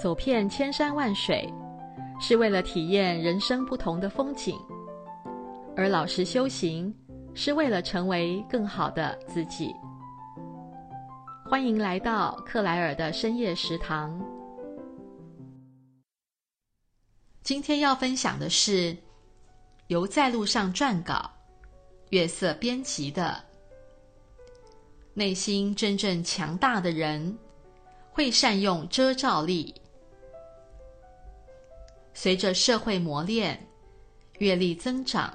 走遍千山万水，是为了体验人生不同的风景；而老实修行，是为了成为更好的自己。欢迎来到克莱尔的深夜食堂。今天要分享的是由在路上撰稿、月色编辑的。内心真正强大的人，会善用遮罩力。随着社会磨练、阅历增长，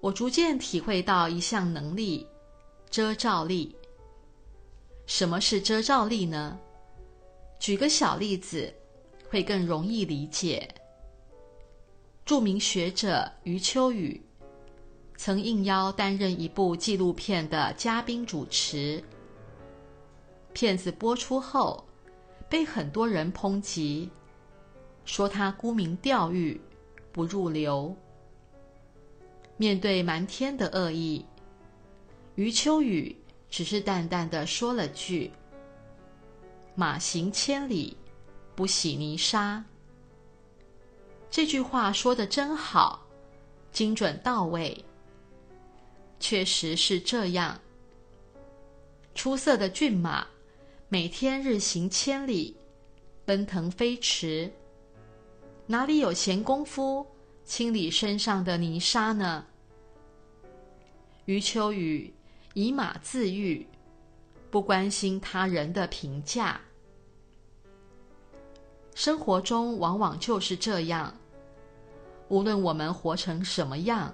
我逐渐体会到一项能力——遮罩力。什么是遮罩力呢？举个小例子，会更容易理解。著名学者余秋雨。曾应邀担任一部纪录片的嘉宾主持。片子播出后，被很多人抨击，说他沽名钓誉，不入流。面对瞒天的恶意，余秋雨只是淡淡的说了句：“马行千里，不洗泥沙。”这句话说得真好，精准到位。确实是这样。出色的骏马，每天日行千里，奔腾飞驰，哪里有闲工夫清理身上的泥沙呢？余秋雨以马自喻，不关心他人的评价。生活中往往就是这样，无论我们活成什么样。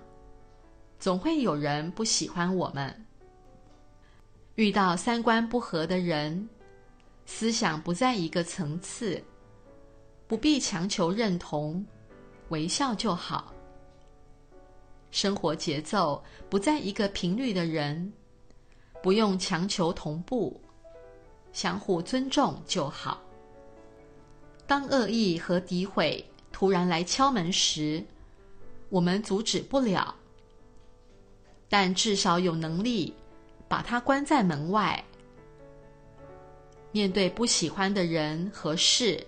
总会有人不喜欢我们。遇到三观不合的人，思想不在一个层次，不必强求认同，微笑就好。生活节奏不在一个频率的人，不用强求同步，相互尊重就好。当恶意和诋毁突然来敲门时，我们阻止不了。但至少有能力把它关在门外。面对不喜欢的人和事，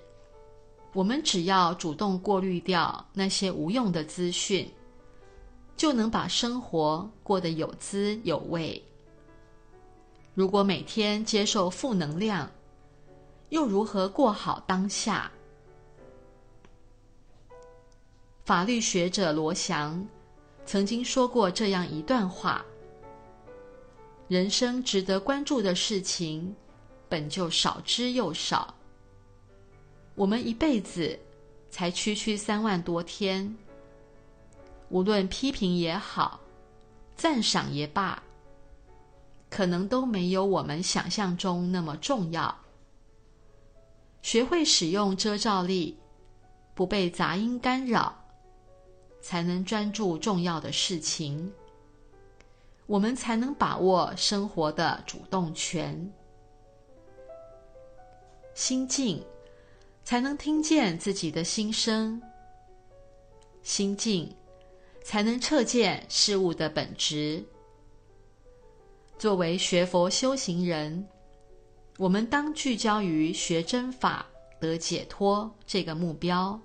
我们只要主动过滤掉那些无用的资讯，就能把生活过得有滋有味。如果每天接受负能量，又如何过好当下？法律学者罗翔。曾经说过这样一段话：人生值得关注的事情，本就少之又少。我们一辈子才区区三万多天，无论批评也好，赞赏也罢，可能都没有我们想象中那么重要。学会使用遮罩力，不被杂音干扰。才能专注重要的事情，我们才能把握生活的主动权。心静，才能听见自己的心声；心静，才能彻见事物的本质。作为学佛修行人，我们当聚焦于学真法得解脱这个目标。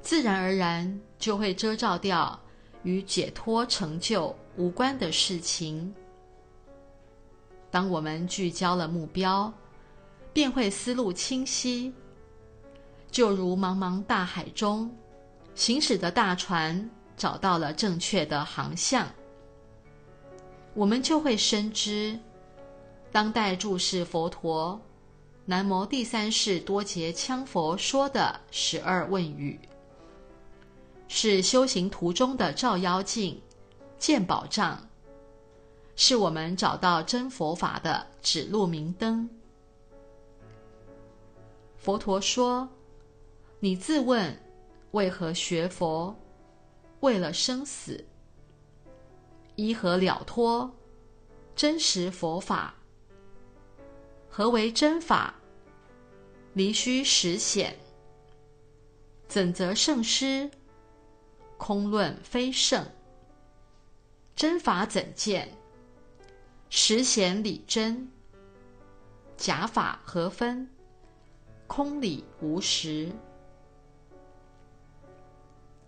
自然而然就会遮罩掉与解脱成就无关的事情。当我们聚焦了目标，便会思路清晰，就如茫茫大海中行驶的大船找到了正确的航向。我们就会深知，当代住世佛陀南无第三世多杰羌佛说的十二问语。是修行途中的照妖镜、见宝杖，是我们找到真佛法的指路明灯。佛陀说：“你自问，为何学佛？为了生死。依何了脱？真实佛法。何为真法？离虚实显。怎则胜师？”空论非圣，真法？怎见？实显理真，假法？何分？空里无实。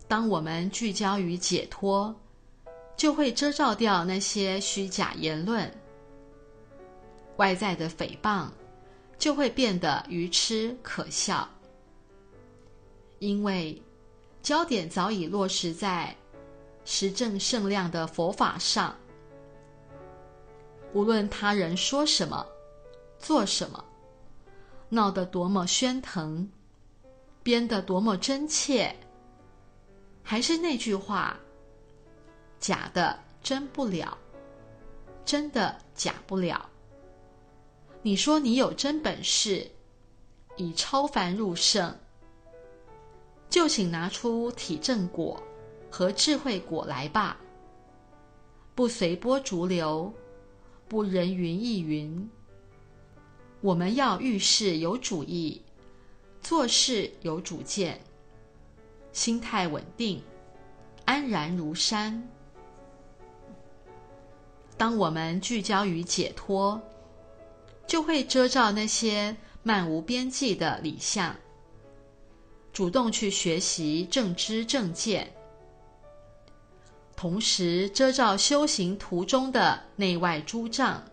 当我们聚焦于解脱，就会遮罩掉那些虚假言论，外在的诽谤就会变得愚痴可笑，因为焦点早已落实在实证圣量的佛法上。无论他人说什么、做什么，闹得多么喧腾，编得多么真切，还是那句话：假的真不了，真的假不了。你说你有真本事，以超凡入圣，就请拿出体证果和智慧果来吧，不随波逐流。不人云亦云。我们要遇事有主意，做事有主见，心态稳定，安然如山。当我们聚焦于解脱，就会遮罩那些漫无边际的理相，主动去学习正知正见。同时遮罩修行途中的内外诸障，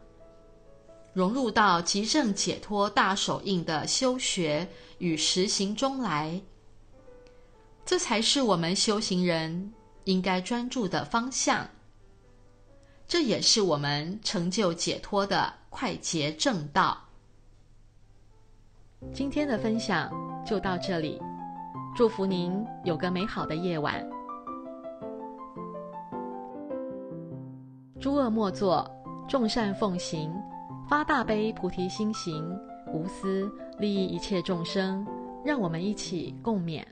融入到极正解脱大手印的修学与实行中来，这才是我们修行人应该专注的方向。这也是我们成就解脱的快捷正道。今天的分享就到这里，祝福您有个美好的夜晚。诸恶莫作，众善奉行，发大悲菩提心行，无私利益一切众生。让我们一起共勉。